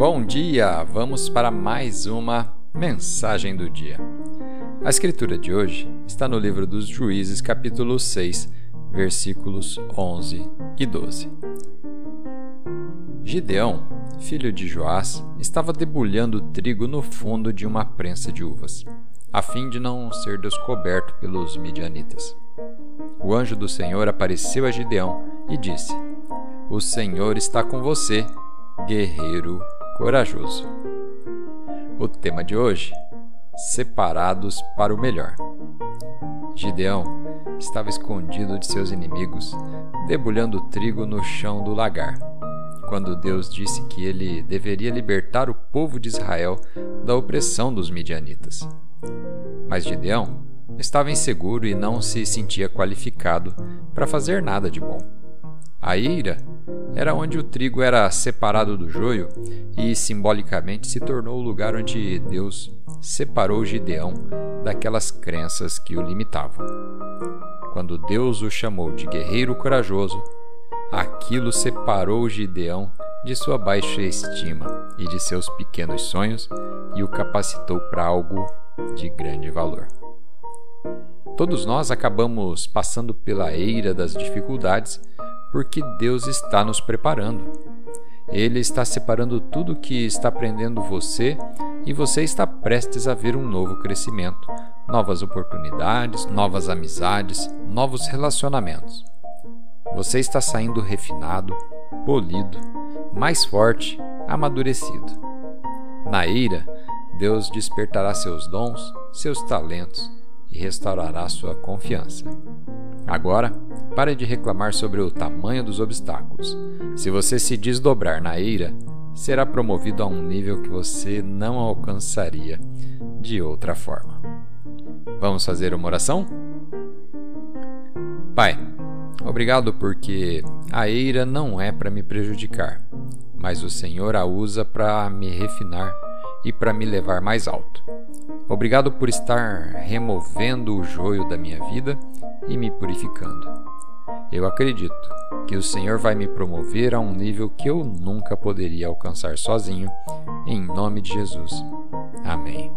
Bom dia! Vamos para mais uma mensagem do dia. A escritura de hoje está no livro dos Juízes, capítulo 6, versículos 11 e 12. Gideão, filho de Joás, estava debulhando trigo no fundo de uma prensa de uvas, a fim de não ser descoberto pelos midianitas. O anjo do Senhor apareceu a Gideão e disse: O Senhor está com você, guerreiro corajoso. O tema de hoje: Separados para o melhor. Gideão estava escondido de seus inimigos, debulhando trigo no chão do lagar, quando Deus disse que ele deveria libertar o povo de Israel da opressão dos midianitas. Mas Gideão estava inseguro e não se sentia qualificado para fazer nada de bom. A ira era onde o trigo era separado do joio e simbolicamente se tornou o lugar onde Deus separou Gideão daquelas crenças que o limitavam. Quando Deus o chamou de guerreiro corajoso, aquilo separou Gideão de sua baixa estima e de seus pequenos sonhos e o capacitou para algo de grande valor. Todos nós acabamos passando pela eira das dificuldades porque Deus está nos preparando. Ele está separando tudo que está prendendo você e você está prestes a ver um novo crescimento, novas oportunidades, novas amizades, novos relacionamentos. Você está saindo refinado, polido, mais forte, amadurecido. Na ira, Deus despertará seus dons, seus talentos e restaurará sua confiança. Agora, pare de reclamar sobre o tamanho dos obstáculos. Se você se desdobrar na ira, será promovido a um nível que você não alcançaria de outra forma. Vamos fazer uma oração? Pai, obrigado porque a ira não é para me prejudicar, mas o Senhor a usa para me refinar e para me levar mais alto. Obrigado por estar removendo o joio da minha vida e me purificando. Eu acredito que o Senhor vai me promover a um nível que eu nunca poderia alcançar sozinho, em nome de Jesus. Amém.